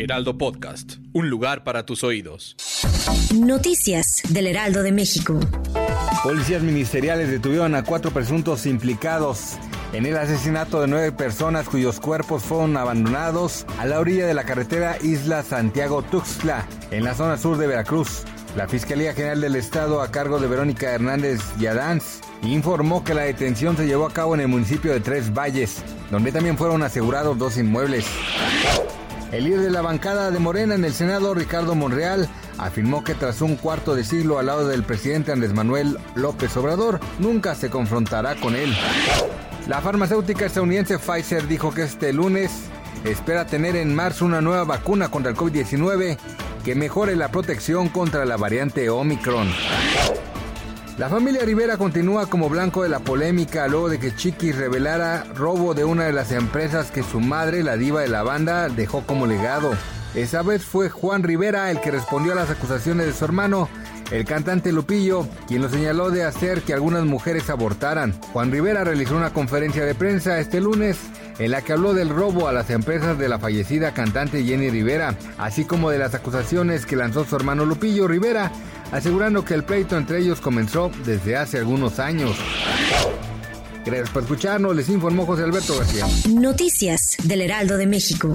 Heraldo Podcast, un lugar para tus oídos. Noticias del Heraldo de México. Policías ministeriales detuvieron a cuatro presuntos implicados en el asesinato de nueve personas cuyos cuerpos fueron abandonados a la orilla de la carretera Isla Santiago-Tuxtla, en la zona sur de Veracruz. La Fiscalía General del Estado, a cargo de Verónica Hernández Yadanz, informó que la detención se llevó a cabo en el municipio de Tres Valles, donde también fueron asegurados dos inmuebles. El líder de la bancada de Morena en el Senado, Ricardo Monreal, afirmó que tras un cuarto de siglo al lado del presidente Andrés Manuel López Obrador, nunca se confrontará con él. La farmacéutica estadounidense Pfizer dijo que este lunes espera tener en marzo una nueva vacuna contra el COVID-19 que mejore la protección contra la variante Omicron. La familia Rivera continúa como blanco de la polémica luego de que Chiquis revelara robo de una de las empresas que su madre, la diva de la banda, dejó como legado. Esa vez fue Juan Rivera el que respondió a las acusaciones de su hermano, el cantante Lupillo, quien lo señaló de hacer que algunas mujeres abortaran. Juan Rivera realizó una conferencia de prensa este lunes en la que habló del robo a las empresas de la fallecida cantante Jenny Rivera, así como de las acusaciones que lanzó su hermano Lupillo Rivera, asegurando que el pleito entre ellos comenzó desde hace algunos años. Gracias por escucharnos, les informó José Alberto García. Noticias del Heraldo de México.